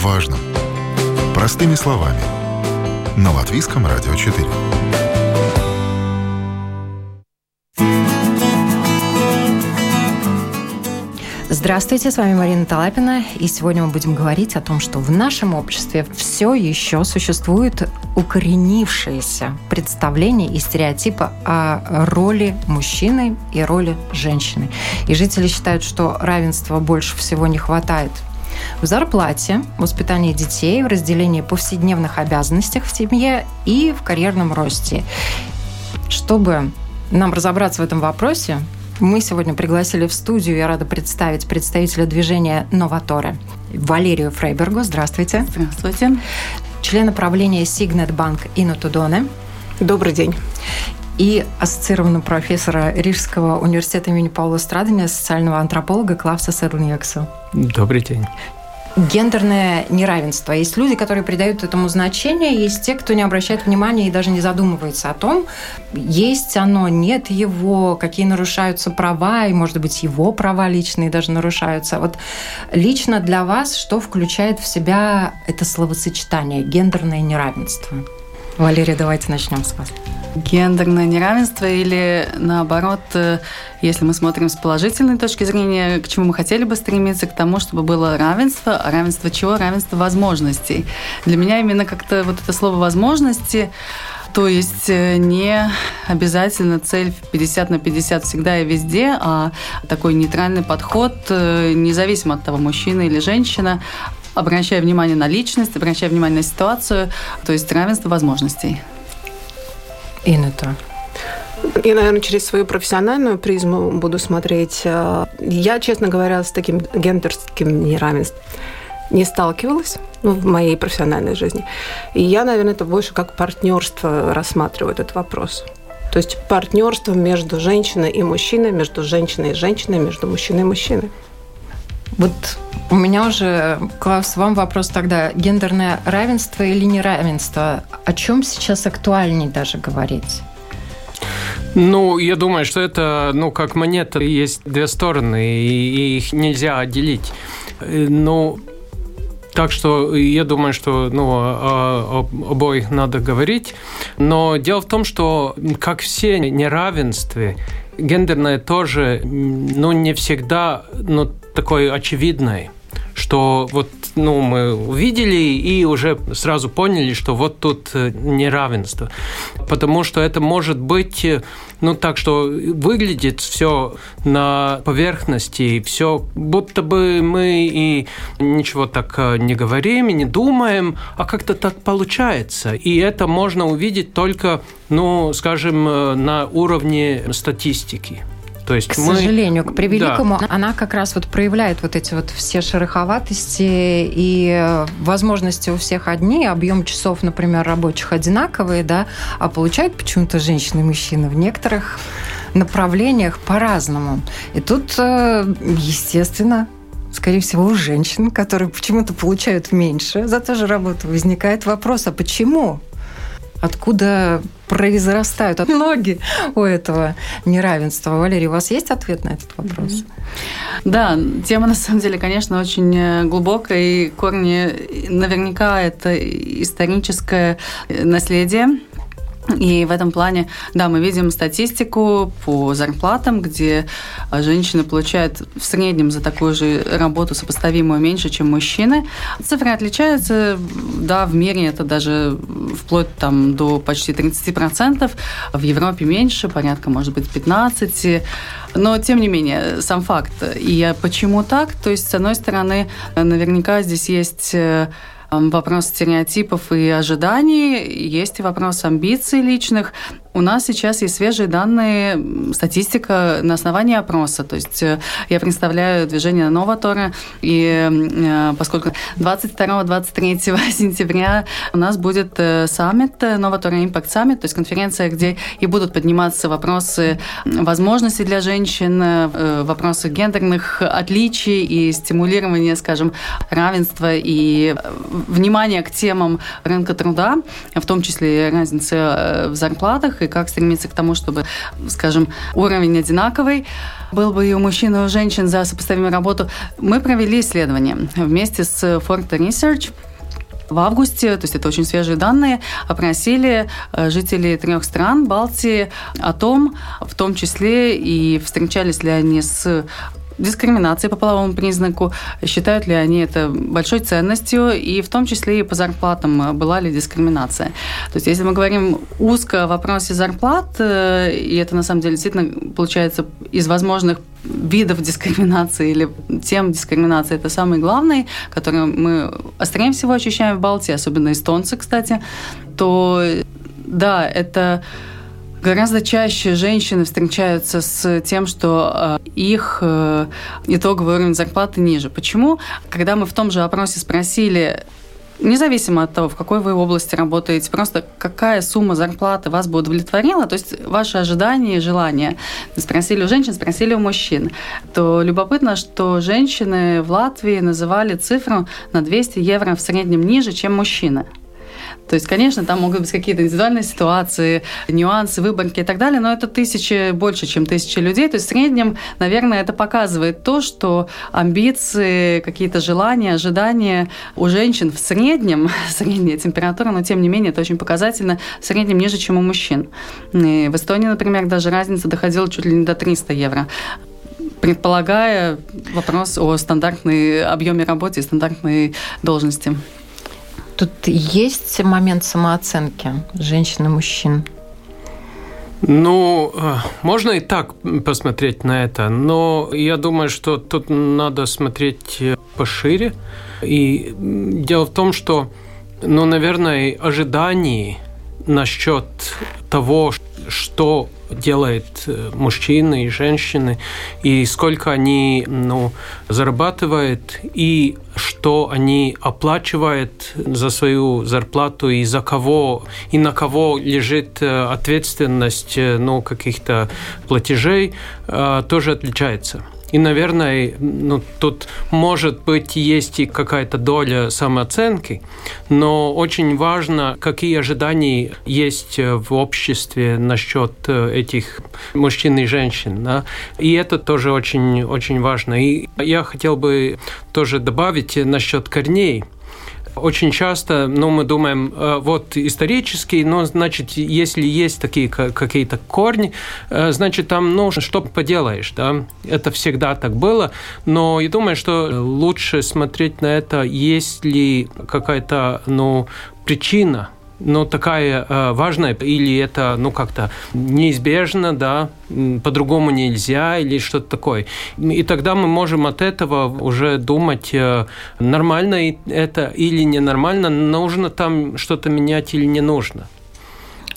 важном. Простыми словами. На Латвийском радио 4. Здравствуйте, с вами Марина Талапина, и сегодня мы будем говорить о том, что в нашем обществе все еще существует укоренившееся представление и стереотипы о роли мужчины и роли женщины. И жители считают, что равенства больше всего не хватает в зарплате, в воспитании детей, в разделении повседневных обязанностей в семье и в карьерном росте. Чтобы нам разобраться в этом вопросе, мы сегодня пригласили в студию, я рада представить представителя движения «Новаторы» Валерию Фрейбергу. Здравствуйте. Здравствуйте. Члена правления Сигнет Банк Ину Тудоне. Добрый день. И ассоциированного профессора Рижского университета имени Паула Страдания, социального антрополога Клавса Седлньякса. Добрый день гендерное неравенство. Есть люди, которые придают этому значение, есть те, кто не обращает внимания и даже не задумывается о том, есть оно, нет его, какие нарушаются права, и, может быть, его права личные даже нарушаются. Вот лично для вас что включает в себя это словосочетание «гендерное неравенство»? Валерия, давайте начнем с вас. Гендерное неравенство или наоборот, э, если мы смотрим с положительной точки зрения, к чему мы хотели бы стремиться, к тому, чтобы было равенство. А равенство чего? Равенство возможностей. Для меня именно как-то вот это слово «возможности» То есть э, не обязательно цель 50 на 50 всегда и везде, а такой нейтральный подход, э, независимо от того, мужчина или женщина, обращая внимание на личность, обращая внимание на ситуацию, то есть равенство возможностей. И на то. Я, наверное, через свою профессиональную призму буду смотреть. Э, я, честно говоря, с таким гендерским неравенством не сталкивалась ну, в моей профессиональной жизни. И я, наверное, это больше как партнерство рассматриваю этот вопрос. То есть партнерство между женщиной и мужчиной, между женщиной и женщиной, между мужчиной и мужчиной. Вот у меня уже, Клаус, вам вопрос тогда. Гендерное равенство или неравенство? О чем сейчас актуальней даже говорить? Ну, я думаю, что это, ну, как монета, есть две стороны, и их нельзя отделить. Ну, так что я думаю, что ну, о, о обоих надо говорить. Но дело в том, что, как все неравенстве, гендерное тоже ну, не всегда ну, такое очевидное что вот ну, мы увидели и уже сразу поняли, что вот тут э, неравенство. Потому что это может быть, э, ну так, что выглядит все на поверхности, все будто бы мы и ничего так э, не говорим и не думаем, а как-то так получается. И это можно увидеть только, ну, скажем, на уровне статистики. То есть к мы... сожалению, к превеликому, да. она как раз вот проявляет вот эти вот все шероховатости и возможности у всех одни, объем часов, например, рабочих одинаковые, да, а получают почему-то женщины и мужчины в некоторых направлениях по-разному. И тут, э, естественно, скорее всего, у женщин, которые почему-то получают меньше за ту же работу, возникает вопрос, а почему? Откуда произрастают ноги у этого неравенства? Валерий, у вас есть ответ на этот вопрос? Да, тема на самом деле, конечно, очень э, глубокая, и корни наверняка это историческое наследие и в этом плане, да, мы видим статистику по зарплатам, где а, женщины получают в среднем за такую же работу сопоставимую меньше, чем мужчины. Цифры отличаются, да, в мире это даже вплоть там до почти 30%, в Европе меньше, порядка, может быть, 15%. Но, тем не менее, сам факт. И почему так? То есть, с одной стороны, наверняка здесь есть э, вопрос стереотипов и ожиданий, есть и вопрос амбиций личных. У нас сейчас есть свежие данные, статистика на основании опроса. То есть э, я представляю движение Новатора, и э, поскольку 22-23 сентября у нас будет э, саммит, Новатора Impact Summit, то есть конференция, где и будут подниматься вопросы возможностей для женщин, вопросы гендерных отличий и стимулирования, скажем, равенства и внимание к темам рынка труда, в том числе разницы в зарплатах и как стремиться к тому, чтобы, скажем, уровень одинаковый был бы и у мужчин, и у женщин за сопоставимую работу. Мы провели исследование вместе с Forte Research – в августе, то есть это очень свежие данные, опросили э, жителей трех стран Балтии о том, в том числе и встречались ли они с дискриминации по половому признаку, считают ли они это большой ценностью, и в том числе и по зарплатам была ли дискриминация. То есть если мы говорим узко о вопросе зарплат, э, и это на самом деле действительно получается из возможных видов дискриминации или тем дискриминации это самый главный, который мы острее всего ощущаем в Балтии, особенно эстонцы, кстати, то да, это Гораздо чаще женщины встречаются с тем, что э, их э, итоговый уровень зарплаты ниже. Почему? Когда мы в том же опросе спросили, независимо от того, в какой вы области работаете, просто какая сумма зарплаты вас бы удовлетворила, то есть ваши ожидания и желания. Спросили у женщин, спросили у мужчин. То любопытно, что женщины в Латвии называли цифру на 200 евро в среднем ниже, чем мужчины. То есть, конечно, там могут быть какие-то индивидуальные ситуации, нюансы, выборки и так далее, но это тысячи, больше, чем тысячи людей. То есть, в среднем, наверное, это показывает то, что амбиции, какие-то желания, ожидания у женщин в среднем, средняя температура, но тем не менее, это очень показательно, в среднем ниже, чем у мужчин. И в Эстонии, например, даже разница доходила чуть ли не до 300 евро предполагая вопрос о стандартной объеме работы и стандартной должности. Тут есть момент самооценки женщин и мужчин? Ну, э, можно и так посмотреть на это, но я думаю, что тут надо смотреть э, пошире. И дело в том, что, ну, наверное, ожиданий насчет того, что делает э, мужчины и женщины, и сколько они ну, зарабатывают, и что они оплачивают за свою зарплату, и за кого, и на кого лежит э, ответственность э, ну, каких-то платежей, тоже отличается. И, наверное, ну, тут, может быть, есть и какая-то доля самооценки, но очень важно, какие ожидания есть в обществе насчет э, этих мужчин и женщин. Да? И это тоже очень, очень важно. И я хотел бы тоже добавить насчет корней – очень часто, ну, мы думаем, э, вот исторический, но, значит, если есть такие какие-то корни, э, значит, там, ну, что поделаешь, да, это всегда так было, но я думаю, что лучше смотреть на это, есть ли какая-то, ну, причина, ну, такая э, важная, или это, ну, как-то неизбежно, да, по-другому нельзя, или что-то такое. И тогда мы можем от этого уже думать, э, нормально это или ненормально, нужно там что-то менять или не нужно.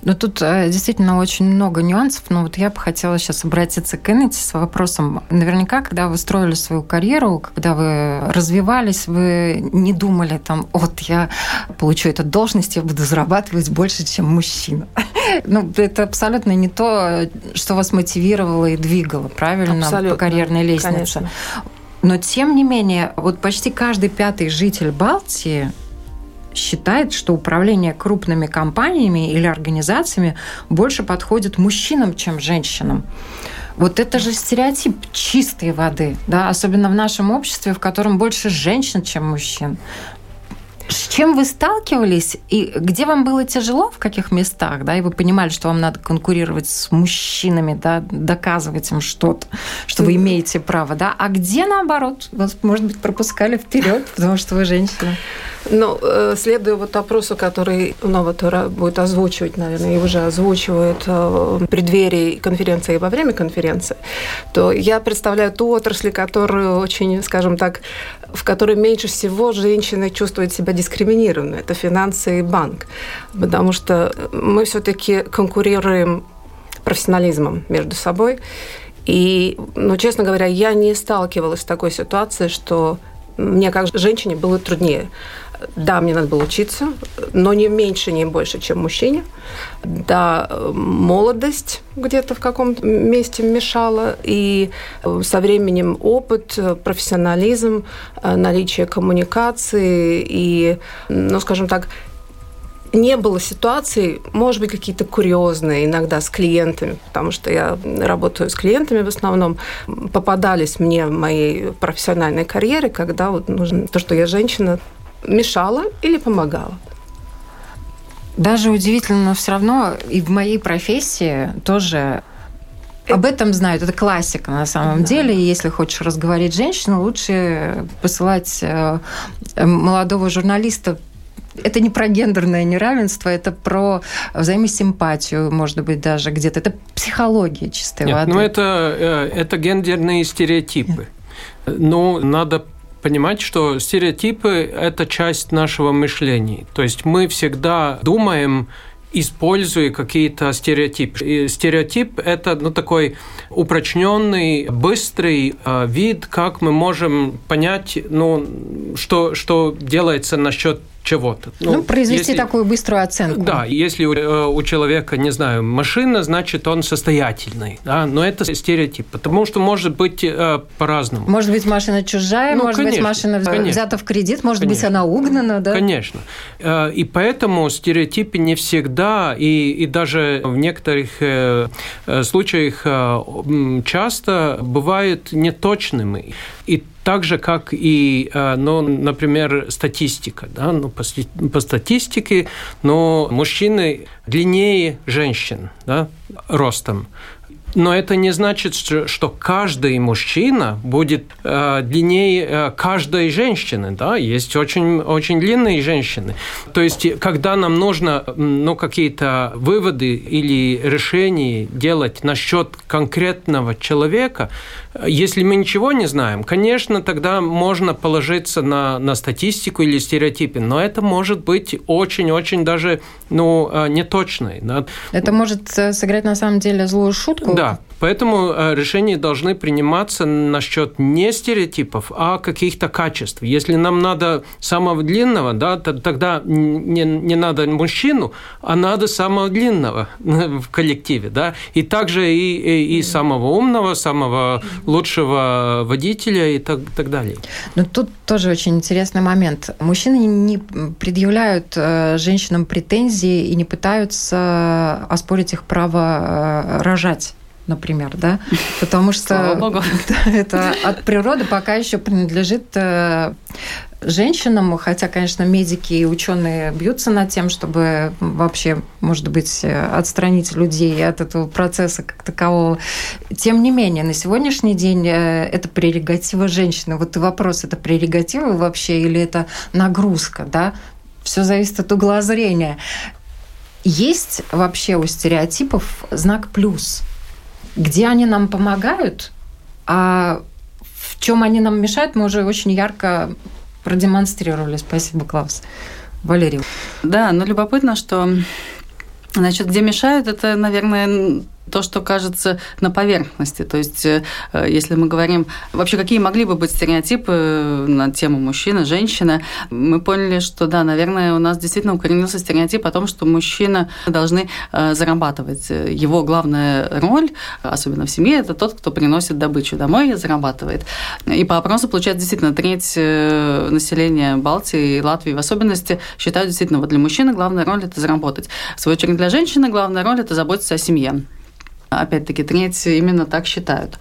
Ну, тут э, действительно очень много нюансов, но вот я бы хотела сейчас обратиться к Эннете с вопросом. Наверняка, когда вы строили свою карьеру, когда вы развивались, вы не думали там, вот я получу эту должность, я буду зарабатывать больше, чем мужчина. Ну, это абсолютно не то, что вас мотивировало и двигало, правильно, абсолютно. по карьерной лестнице. Конечно. Но тем не менее, вот почти каждый пятый житель Балтии считает, что управление крупными компаниями или организациями больше подходит мужчинам, чем женщинам. Вот это же стереотип чистой воды, да, особенно в нашем обществе, в котором больше женщин, чем мужчин. С чем вы сталкивались и где вам было тяжело, в каких местах, да, и вы понимали, что вам надо конкурировать с мужчинами, да, доказывать им что-то, что вы имеете право, да, а где наоборот, вас, может быть, пропускали вперед, потому что вы женщина? Ну, э, следуя вот опросу, который Новатора будет озвучивать, наверное, и уже озвучивает э, в преддверии конференции и во время конференции, то я представляю ту отрасль, которую очень, скажем так, в которой меньше всего женщины чувствуют себя дискриминированными. Это финансы и банк. Потому что мы все-таки конкурируем профессионализмом между собой. И, ну, честно говоря, я не сталкивалась с такой ситуацией, что мне как женщине было труднее Да, мне надо было учиться, но не меньше, не больше, чем мужчине. Да, молодость где-то в каком-то месте мешала, и со временем опыт, профессионализм, наличие коммуникации и, ну, скажем так, не было ситуаций, может быть, какие-то курьезные иногда с клиентами, потому что я работаю с клиентами в основном, попадались мне в моей профессиональной карьере, когда вот нужно то, что я женщина, мешала или помогала. Даже удивительно, но все равно и в моей профессии тоже об этом знают. Это классика на самом да. деле. И если хочешь разговорить женщину, лучше посылать э, молодого журналиста это не про гендерное неравенство, это про взаимосимпатию, может быть, даже где-то. Это психология чистой Нет, воды. Ну, это, э, это гендерные стереотипы. Но надо понимать, что стереотипы – это часть нашего мышления. То есть мы всегда думаем, используя какие-то стереотипы. И стереотип – это ну, такой упрочненный, быстрый э, вид, как мы можем понять, ну, что, что делается насчет чего-то. Ну, ну произвести если, такую быструю оценку. Да, если у, э, у человека, не знаю, машина, значит, он состоятельный, да, но это стереотип, потому что может быть э, по-разному. Может быть, машина чужая, ну, может конечно, быть, машина конечно. взята в кредит, может конечно. быть, она угнана, да? Конечно. Э, и поэтому стереотипы не всегда, и, и даже в некоторых случаях часто бывают неточными. И так же, как и, э, ну, например, статистика. Да? Ну, по, по статистике но мужчины длиннее женщин да, ростом. Но это не значит, что каждый мужчина будет э, длиннее э, каждой женщины. Да? Есть очень, очень длинные женщины. То есть, когда нам нужно ну, какие-то выводы или решения делать насчет конкретного человека, если мы ничего не знаем, конечно, тогда можно положиться на, на статистику или стереотипы, но это может быть очень-очень даже ну, э, неточной. Это может э, сыграть на самом деле злую шутку? Да, Поэтому э, решения должны приниматься насчет не стереотипов, а каких-то качеств. Если нам надо самого длинного, да, тогда не, не надо мужчину, а надо самого длинного в коллективе. Да? И также и, и, и самого умного, самого лучшего водителя и так, так далее. Но тут тоже очень интересный момент. Мужчины не предъявляют э, женщинам претензии и не пытаются оспорить их право э, рожать например, да, потому что это от природы пока еще принадлежит э, женщинам, хотя, конечно, медики и ученые бьются над тем, чтобы вообще, может быть, отстранить людей от этого процесса как такового. Тем не менее, на сегодняшний день э, это прерогатива женщины. Вот вопрос, это прерогатива вообще или это нагрузка, да? Все зависит от угла зрения. Есть вообще у стереотипов знак плюс – где они нам помогают, а в чем они нам мешают, мы уже очень ярко продемонстрировали. Спасибо, Клаус. Валерий. Да, но любопытно, что Значит, где мешают, это, наверное, то, что кажется на поверхности. То есть, э, если мы говорим, вообще какие могли бы быть стереотипы на тему мужчина, женщина, мы поняли, что да, наверное, у нас действительно укоренился стереотип о том, что мужчина должны э, зарабатывать. Его главная роль, особенно в семье, это тот, кто приносит добычу домой и зарабатывает. И по опросу получается действительно треть э, населения Балтии и Латвии в особенности считают действительно, вот для мужчины главная роль – это заработать. В свою очередь для женщины главная роль – это заботиться о семье. Опять-таки, треть именно так считают.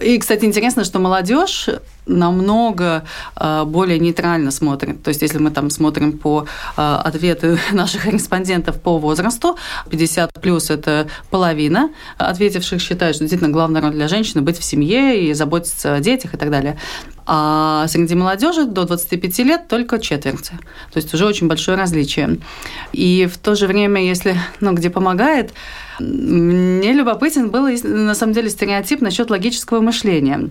И, кстати, интересно, что молодежь намного э, более нейтрально смотрит. То есть, если мы там смотрим по э, ответы наших респондентов по возрасту, 50 плюс это половина ответивших считают, что действительно главная роль для женщины быть в семье и заботиться о детях и так далее. А среди молодежи до 25 лет только четверть. То есть уже очень большое различие. И в то же время, если, ну, где помогает, мне любопытен был, на самом деле, стереотип насчет логического мышления.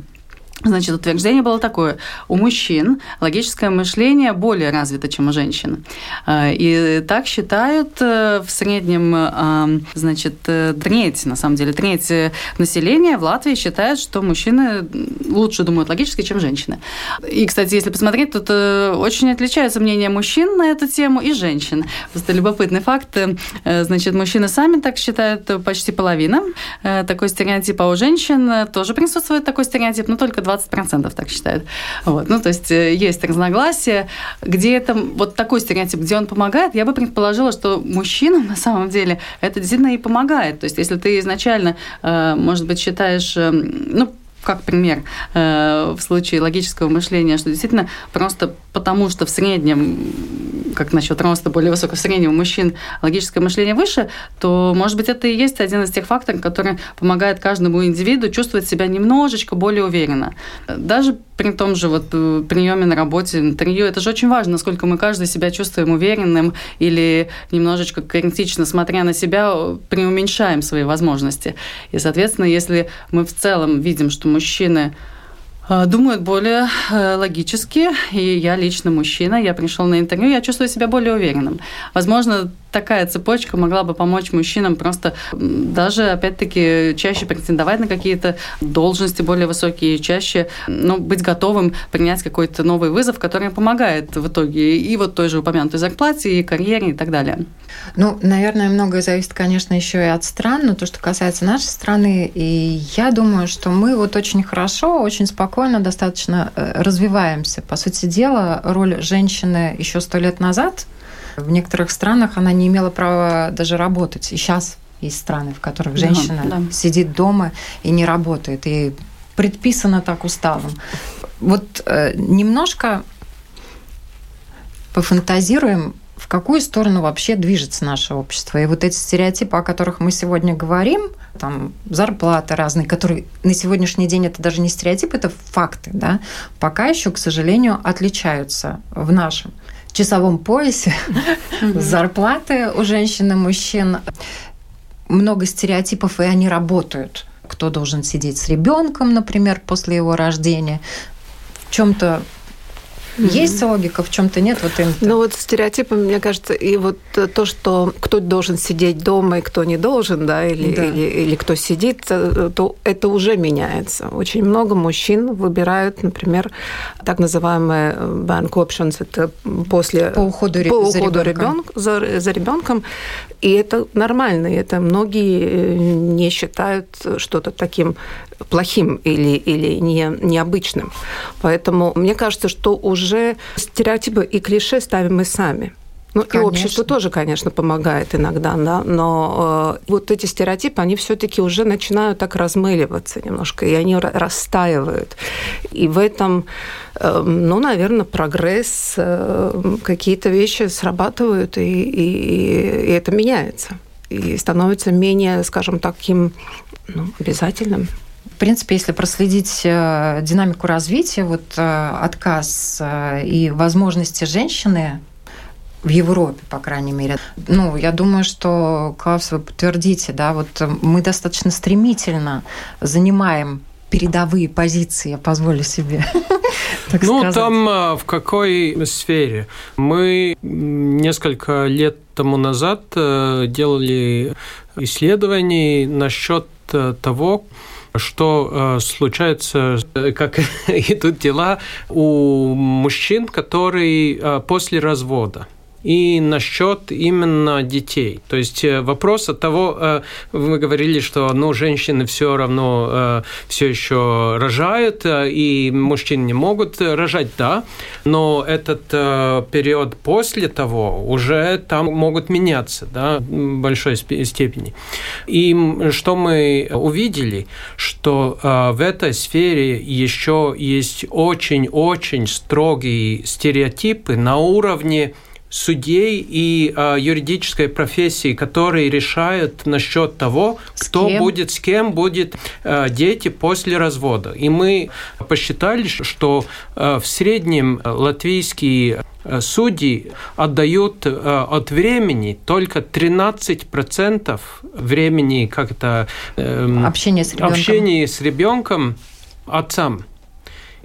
Значит, утверждение было такое. У мужчин логическое мышление более развито, чем у женщин. А, и так считают э, в среднем, а, значит, э, треть, на самом деле, треть населения в Латвии считает, что мужчины лучше думают логически, чем женщины. И, кстати, если посмотреть, тут э, очень отличаются мнения мужчин на эту тему и женщин. Просто любопытный факт. Значит, мужчины сами так считают почти половина. Такой стереотип, а у женщин тоже присутствует такой стереотип, но только 20% так считают. Вот. Ну, то есть э, есть разногласия. Где это вот такой стереотип, где он помогает, я бы предположила, что мужчинам на самом деле это действительно и помогает. То есть если ты изначально, э, может быть, считаешь, эм, ну, как пример э, в случае логического мышления, что действительно просто потому, что в среднем, как насчет роста более высокого, в среднем у мужчин логическое мышление выше, то, может быть, это и есть один из тех факторов, который помогает каждому индивиду чувствовать себя немножечко более уверенно. Даже при том же вот э, приеме на работе, интервью, это же очень важно, насколько мы каждый себя чувствуем уверенным или немножечко критично, смотря на себя, преуменьшаем свои возможности. И, соответственно, если мы в целом видим, что мужчины э, думают более э, логически, и я лично мужчина, я пришел на интервью, я чувствую себя более уверенным. Возможно, такая цепочка могла бы помочь мужчинам просто даже, опять-таки, чаще претендовать на какие-то должности более высокие, чаще ну, быть готовым принять какой-то новый вызов, который помогает в итоге и вот той же упомянутой зарплате, и карьере, и так далее. Ну, наверное, многое зависит, конечно, еще и от стран, но то, что касается нашей страны, и я думаю, что мы вот очень хорошо, очень спокойно достаточно э, развиваемся. По сути дела, роль женщины еще сто лет назад – в некоторых странах она не имела права даже работать. И сейчас есть страны, в которых женщина да, да. сидит дома и не работает. И предписано так уставом. Вот э, немножко пофантазируем, в какую сторону вообще движется наше общество. И вот эти стереотипы, о которых мы сегодня говорим, там зарплаты разные, которые на сегодняшний день это даже не стереотипы, это факты, да, пока еще, к сожалению, отличаются в нашем часовом поясе, зарплаты у женщин и мужчин. Много стереотипов, и они работают. Кто должен сидеть с ребенком, например, после его рождения. В чем-то Mm-hmm. Есть логика, в чем-то нет. Вот им ну вот стереотипы, мне кажется, и вот то, что кто должен сидеть дома и кто не должен, да, или, да. или, или кто сидит, э, то это уже меняется. Очень много мужчин выбирают, например, так называемые bank options, это после по уходу, по уходу за, ребенок, за, за ребенком, и это нормально, и это многие э, не считают что-то таким плохим или, или не, необычным. Поэтому мне кажется, что уже стереотипы и клише ставим мы сами. Ну, конечно. и общество тоже, конечно, помогает иногда, да, но э, вот эти стереотипы, они все-таки уже начинают так размыливаться немножко, и они растаивают. И в этом, э, ну, наверное, прогресс, э, какие-то вещи срабатывают, и, и, и это меняется. И становится менее, скажем, таким ну, обязательным. В принципе, если проследить э, динамику развития, вот э, отказ э, и возможности женщины в Европе, по крайней мере. Ну, я думаю, что, Клаус, вы подтвердите, да, вот мы достаточно стремительно занимаем передовые позиции, я позволю себе. Так ну, сказать. там в какой сфере? Мы несколько лет тому назад делали исследования насчет того, что э, случается, э, как идут дела у мужчин, которые э, после развода и насчет именно детей. То есть э, вопрос от того, э, вы говорили, что ну, женщины все равно э, все еще рожают, и мужчины не могут рожать, да, но этот период после того уже там могут меняться да, в большой степени. И что мы увидели, что в этой сфере еще есть очень-очень строгие стереотипы на уровне судей и э, юридической профессии, которые решают насчет того, с кто кем? будет, с кем будет э, дети после развода. И мы посчитали, что э, в среднем латвийские судьи отдают от времени только 13% времени как-то э, общение с ребенком, общение с ребенком отцам.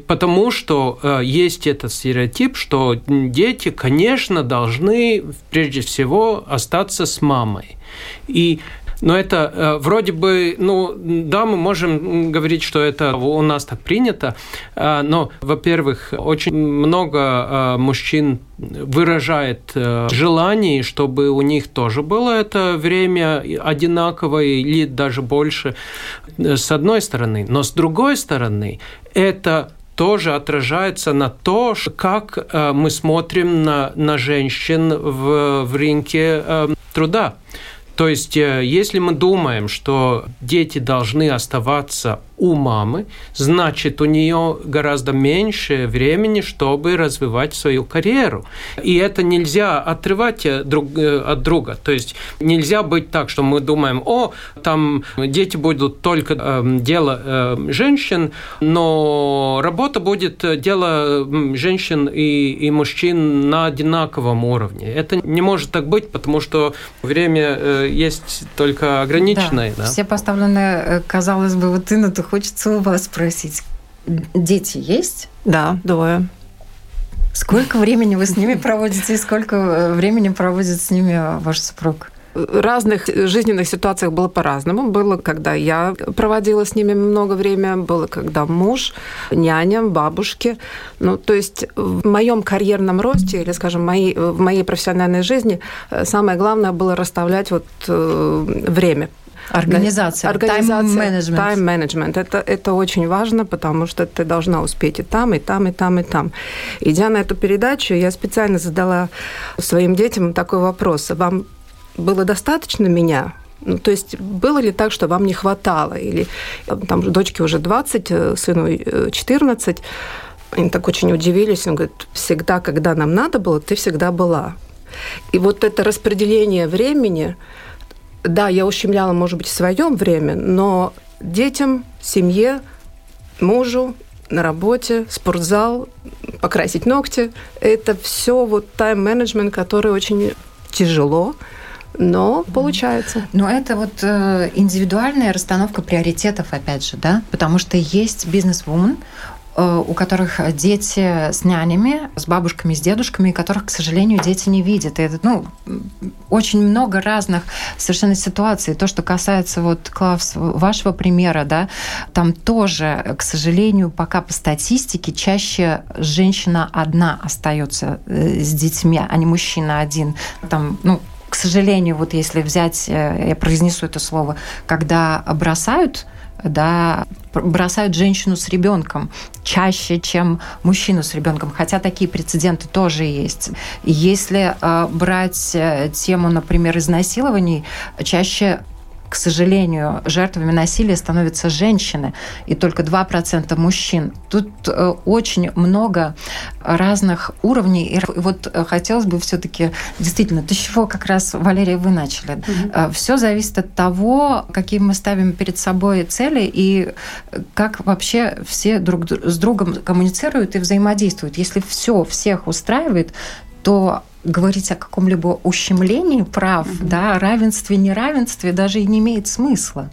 Потому что э, есть этот стереотип, что дети, конечно, должны прежде всего остаться с мамой. И но это э, вроде бы, ну, да, мы можем говорить, что это у нас так принято, э, но, во-первых, очень много э, мужчин выражает желание, чтобы у них тоже было это время одинаковое или даже больше, с одной стороны. Но с другой стороны, это тоже отражается на то, как мы смотрим на, на женщин в, в рынке труда. То есть, если мы думаем, что дети должны оставаться у мамы, значит, у нее гораздо меньше времени, чтобы развивать свою карьеру. И это нельзя отрывать э, друг, э, от друга. То есть нельзя быть так, что мы думаем, о, там дети будут только э, дело э, женщин, но работа будет э, дело женщин и, и мужчин на одинаковом уровне. Это не может так быть, потому что время э, есть только ограниченное. Да. Да? Все поставлены, казалось бы, вот ты на хочется у вас спросить. Дети есть? Да, двое. Сколько времени вы с ними проводите и сколько э, времени проводит с ними ваш супруг? В разных жизненных ситуациях было по-разному. Было, когда я проводила с ними много времени, было, когда муж, няня, бабушки. Ну, то есть в моем карьерном росте, или, скажем, моей, в моей профессиональной жизни э, самое главное было расставлять вот э, время Организация, Организация тайм-менеджмент. Это, это очень важно, потому что ты должна успеть и там, и там, и там, и там. Идя на эту передачу, я специально задала своим детям такой вопрос. Вам было достаточно меня? Ну, то есть было ли так, что вам не хватало? Или там дочке уже 20, э, сыну 14. Э, Они так очень удивились. Он говорит, всегда, когда нам надо было, ты всегда была. И вот это распределение времени, да, я ущемляла, может быть, в своем время, но детям, семье, мужу, на работе, спортзал, покрасить ногти. Это все вот тайм-менеджмент, который очень тяжело, но получается. Но это вот э, индивидуальная расстановка приоритетов, опять же, да, потому что есть бизнес-вумен, у которых дети с нянями, с бабушками, с дедушками, которых, к сожалению, дети не видят. И это, ну, очень много разных совершенно ситуаций. То, что касается вот, Клавс, вашего примера, да, там тоже, к сожалению, пока по статистике чаще женщина одна остается э, с детьми, а не мужчина один. Там, ну, к сожалению, вот если взять, э, я произнесу это слово, когда бросают да, бросают женщину с ребенком чаще, чем мужчину с ребенком, хотя такие прецеденты тоже есть. Если э, брать э, тему, например, изнасилований, чаще к сожалению, жертвами насилия становятся женщины, и только 2% мужчин. Тут э, очень много разных уровней. И вот э, хотелось бы все-таки действительно, то, с чего как раз, Валерия, вы начали. Угу. Все зависит от того, какие мы ставим перед собой цели и как вообще все друг с другом коммуницируют и взаимодействуют. Если все всех устраивает, то говорить о каком-либо ущемлении прав, угу. да, равенстве, неравенстве даже и не имеет смысла.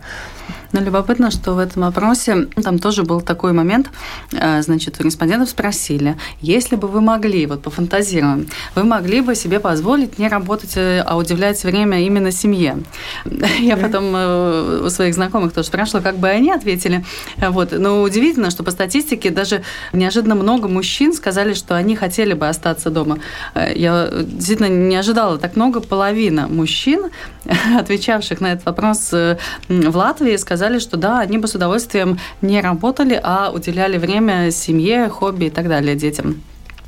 Но любопытно, что в этом опросе там тоже был такой момент, э, значит, у респондентов спросили, если бы вы могли, вот пофантазируем, вы могли бы себе позволить не работать, э, а удивлять время именно семье. Я потом э, у своих знакомых тоже спрашивала, как бы они ответили. Вот. Но удивительно, что по статистике даже неожиданно много мужчин сказали, что они хотели бы остаться дома. Я действительно не ожидала так много. Половина мужчин, отвечавших на этот вопрос в Латвии, сказали, что да, они бы с удовольствием не работали, а уделяли время семье, хобби и так далее детям.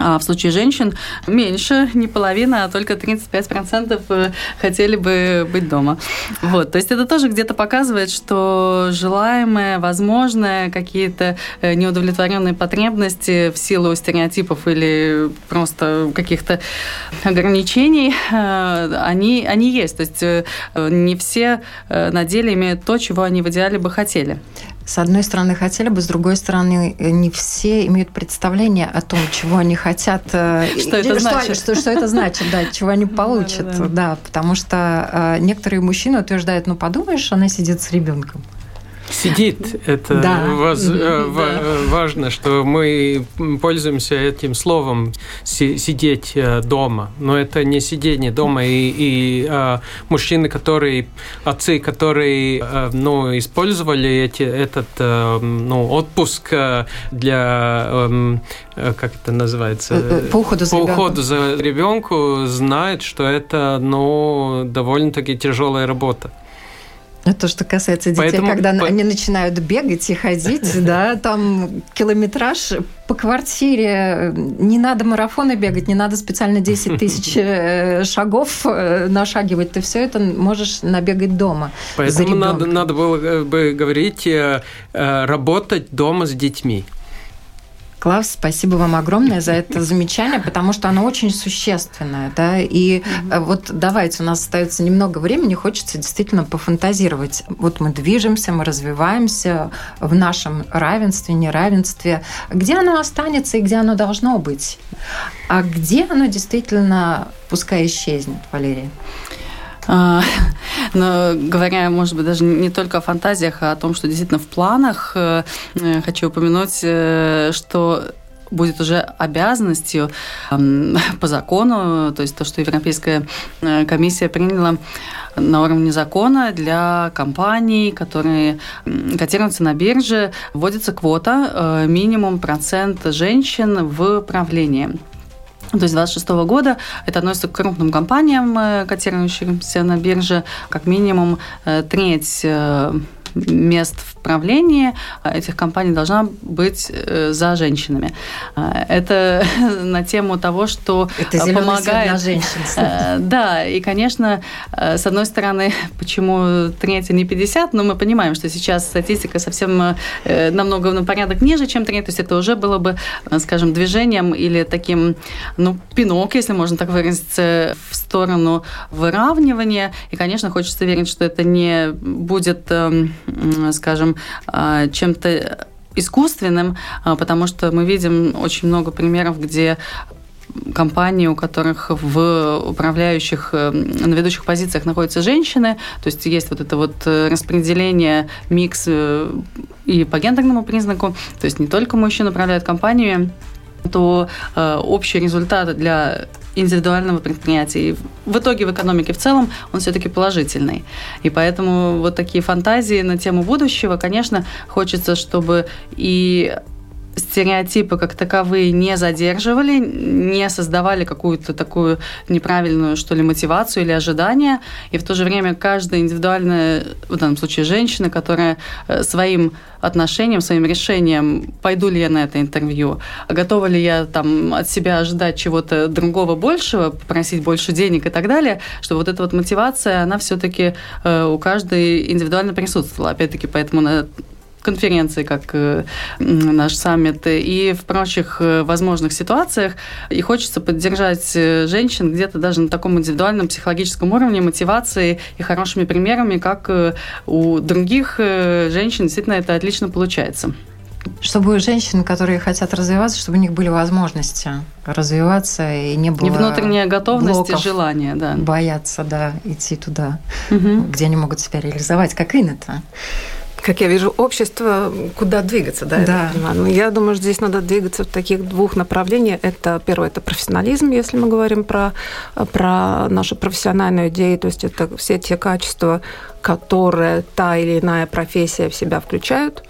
А в случае женщин меньше, не половина, а только 35% э, хотели бы быть дома. Вот. То есть это тоже где-то показывает, что желаемое, возможное, какие-то э, неудовлетворенные потребности в силу стереотипов или просто каких-то ограничений, э, они, они есть. То есть не все на деле имеют то, чего они в идеале бы хотели с одной стороны хотели бы, с другой стороны не все имеют представление о том, чего они хотят. Э, что это значит? Что, что это значит, да, чего они получат, да, да, да. потому что э, некоторые мужчины утверждают, ну подумаешь, она сидит с ребенком. Сидит. Это да. воз, да. важно, что мы пользуемся этим словом сидеть дома. Но это не сидение дома. И, и а, мужчины, которые, отцы, которые ну, использовали эти, этот ну, отпуск для эм, как это называется? По уходу за, по уходу за ребенку знают, что это ну, довольно-таки тяжелая работа. Это то, что касается детей, Поэтому... когда они начинают бегать и ходить, да, там километраж по квартире. Не надо марафоны бегать, не надо специально 10 тысяч э, шагов э, нашагивать. Ты все это можешь набегать дома. Поэтому надо, надо было бы говорить, э, работать дома с детьми. Класс, спасибо вам огромное за это замечание, потому что оно очень существенное. Да? И mm вот давайте, у нас остается немного времени, хочется действительно пофантазировать. Вот мы движемся, мы развиваемся в нашем равенстве, неравенстве. Где оно останется и где оно должно быть? А где оно действительно пускай исчезнет, Валерия? А, но говоря, может быть, даже не только о фантазиях, а о том, что действительно в планах, э, э, хочу упомянуть, э, что будет уже обязанностью по закону, то есть то, что Европейская комиссия приняла на уровне закона для компаний, которые котируются на бирже, вводится квота минимум процент женщин в правлении. То есть 26 года это относится к крупным компаниям, э, котирующимся на бирже, как минимум э, треть э, мест в правлении этих компаний должна быть за женщинами. Это на тему того, что Это помогает... на женщин. Да, и, конечно, с одной стороны, почему треть, а не 50, но мы понимаем, что сейчас статистика совсем намного на порядок ниже, чем треть, то есть это уже было бы, скажем, движением или таким, ну, пинок, если можно так выразиться, в сторону выравнивания. И, конечно, хочется верить, что это не будет эм, скажем, а, чем-то искусственным, а, потому что мы видим очень много примеров, где компании, у которых в управляющих, э, на ведущих позициях находятся женщины, то есть есть вот это вот э, распределение, микс э, и по гендерному признаку, то есть не только мужчины управляют компаниями, то общий результат для индивидуального предприятия. И в итоге в экономике в целом он все-таки положительный. И поэтому вот такие фантазии на тему будущего, конечно, хочется, чтобы и стереотипы как таковые не задерживали, не создавали какую-то такую неправильную, что ли, мотивацию или ожидание. И в то же время каждая индивидуальная, в данном случае женщина, которая э, своим отношением, своим решением, пойду ли я на это интервью, готова ли я там от себя ожидать чего-то другого большего, попросить больше денег и так далее, что вот эта вот мотивация, она все-таки э, у каждой индивидуально присутствовала. Опять-таки, поэтому на конференции, как э, наш саммит, и в прочих э, возможных ситуациях. И хочется поддержать э, женщин где-то даже на таком индивидуальном психологическом уровне, мотивации и хорошими примерами, как у других женщин. Действительно это отлично получается. Чтобы у женщин, которые хотят развиваться, чтобы у них были возможности развиваться и не было и внутренняя готовность и желание, да, бояться, да, идти туда, угу. где они могут себя реализовать, как Инна-то как я вижу, общество, куда двигаться, да, да. Я. Но я думаю, что здесь надо двигаться в таких двух направлениях. Это первое, это профессионализм, если мы говорим про, про нашу профессиональную идею, то есть это все те качества, которые та или иная профессия в себя включают.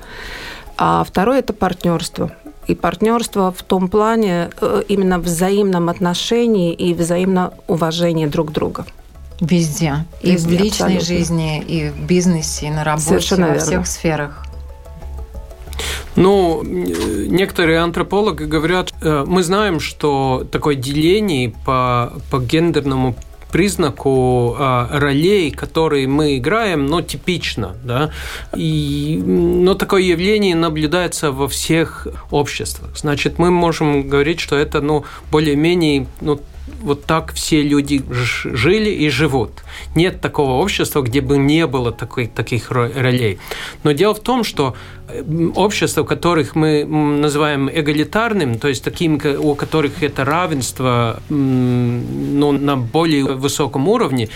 А второе – это партнерство. И партнерство в том плане э, именно взаимном отношении и взаимном уважении друг друга. Везде. Везде и в личной абсолютно. жизни, и в бизнесе, и на работе, Совершенно во верно. всех сферах. Ну, некоторые антропологи говорят, э, мы знаем, что такое деление по, по гендерному признаку э, ролей, которые мы играем, но типично, да, и, но такое явление наблюдается во всех обществах. Значит, мы можем говорить, что это, ну, более-менее, ну, вот так все люди жили и живут. Нет такого общества, где бы не было такой, таких ролей. Но дело в том, что э, общества, которых мы называем эгалитарным, то есть таким, у которых это равенство ну, на более высоком уровне,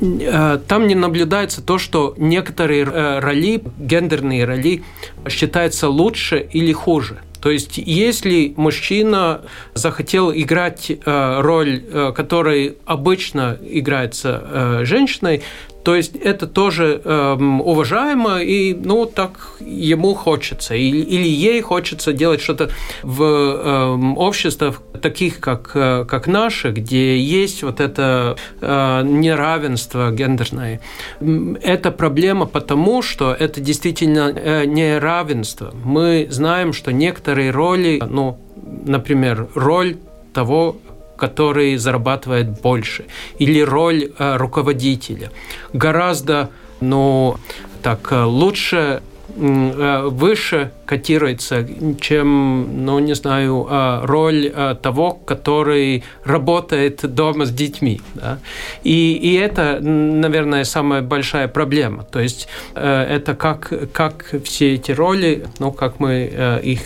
э, там не наблюдается то, что некоторые э, роли, гендерные роли, считаются лучше или хуже. То есть, если мужчина захотел играть э, роль, которая обычно играется женщиной, то есть это тоже э, уважаемо, и ну так ему хочется, или, или ей хочется делать что-то в э, обществах таких, как, э, как наши, где есть вот это э, неравенство гендерное. Это проблема потому, что это действительно э, неравенство. Мы знаем, что некоторые роли, ну, например, роль того, который зарабатывает больше, или роль э, руководителя. Гораздо, ну, так, э, лучше выше котируется, чем, ну, не знаю, э, роль э, того, который работает дома с детьми. Да? И, и это, наверное, самая большая проблема. То есть это как, как все эти роли, ну, как мы их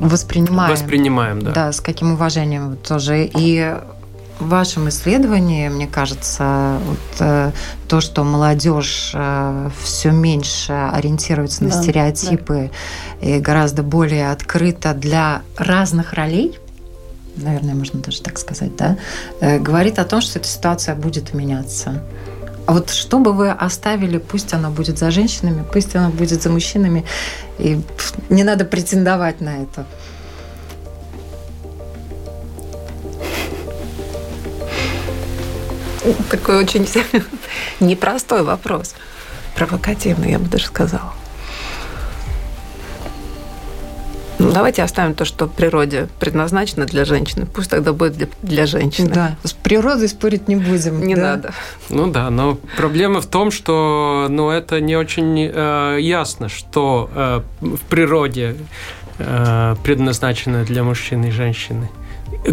воспринимаем. Воспринимаем, да. Да, с каким уважением тоже. И в вашем исследовании, мне кажется, вот, э, то, что молодежь э, все меньше ориентируется на да, стереотипы да. и гораздо более открыта для разных ролей, наверное, можно даже так сказать, да, э, говорит о том, что эта ситуация будет меняться. А вот что бы вы оставили, пусть она будет за женщинами, пусть она будет за мужчинами, и не надо претендовать на это. Такой очень непростой вопрос. Провокативный, я бы даже сказала. Ну, давайте оставим то, что в природе предназначено для женщины. Пусть тогда будет для, для женщины. Да, с природой спорить не будем. Не да? надо. Ну да, но проблема в том, что ну, это не очень э, ясно, что э, в природе э, предназначено для мужчины и женщины.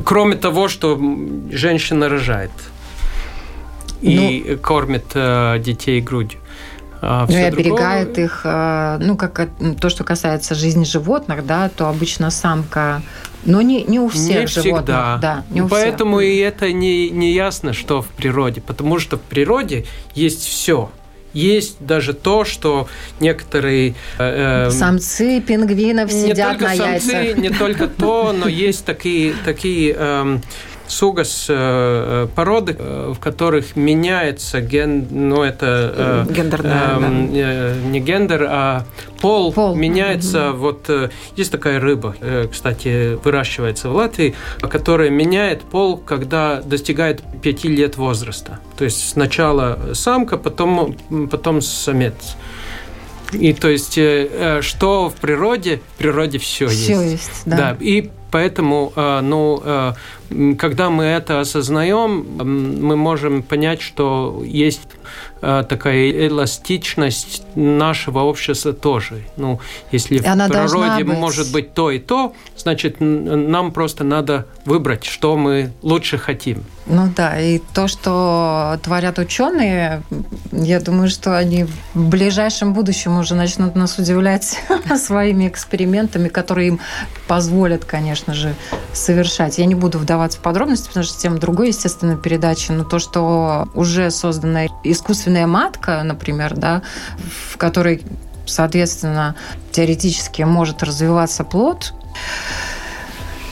Кроме того, что женщина рожает и ну, кормит э, детей грудью. А ну и оберегает другое... их, э, ну, как то, что касается жизни животных, да, то обычно самка, но не, не у всех не животных. Всегда. Да, не у Поэтому всех. и это не, не ясно, что в природе, потому что в природе есть все. Есть даже то, что некоторые... Э, эм, самцы пингвинов сидят на самцы, яйцах. Не только то, но есть такие, такие э, сугас э, породы, э, в которых меняется ген, ну это э, гендерная, э, да. не гендер, а пол, пол. меняется. Mm-hmm. Вот есть такая рыба, кстати, выращивается в Латвии, которая меняет пол, когда достигает 5 лет возраста. То есть сначала самка, потом, потом самец. И то есть, что в природе, в природе все, все есть. есть да. да. И Поэтому, э, ну, э, когда мы это осознаем, мы можем понять, что есть э, такая эластичность нашего общества тоже. Ну, если Она в природе быть... может быть то и то, значит, нам просто надо выбрать, что мы лучше хотим. Ну да, и то, что творят ученые, я думаю, что они в ближайшем будущем уже начнут нас удивлять своими экспериментами, которые им позволят, конечно же, совершать. Я не буду вдаваться в подробности, потому что тема другой, естественно, передачи, но то, что уже создана искусственная матка, например, да, в которой, соответственно, теоретически может развиваться плод,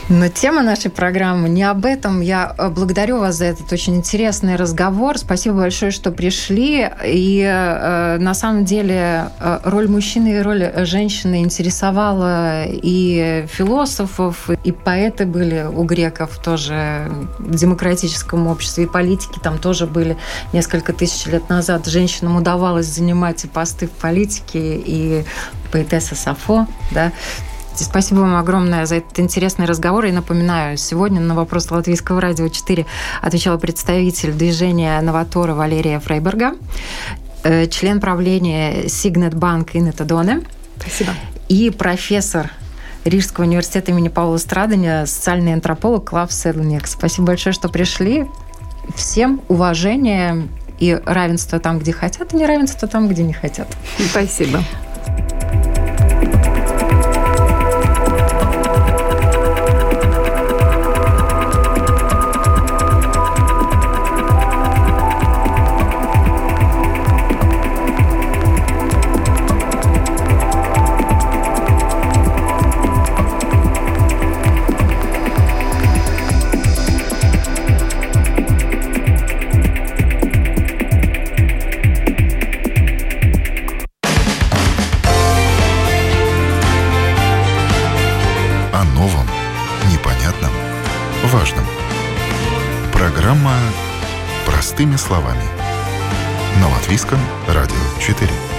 но тема нашей программы не об этом. Я э, благодарю вас за этот очень интересный разговор. Спасибо большое, что пришли. И э, на самом деле э, роль мужчины и роль женщины интересовала и философов, и поэты были у греков тоже в демократическом обществе, и политики там тоже были несколько тысяч лет назад. Женщинам удавалось занимать и посты в политике, и поэтесса Сафо, да, Спасибо вам огромное за этот интересный разговор. И напоминаю, сегодня на вопрос Латвийского радио 4 отвечала представитель движения «Новатора» Валерия Фрейберга, э, член правления Сигнет Банк Инета Доне. Спасибо. И профессор Рижского университета имени Павла Страдания, социальный антрополог Клав Седлник. Спасибо большое, что пришли. Всем уважения и равенство там, где хотят, и неравенство там, где не хотят. Спасибо. Словами». На Латвийском радио 4.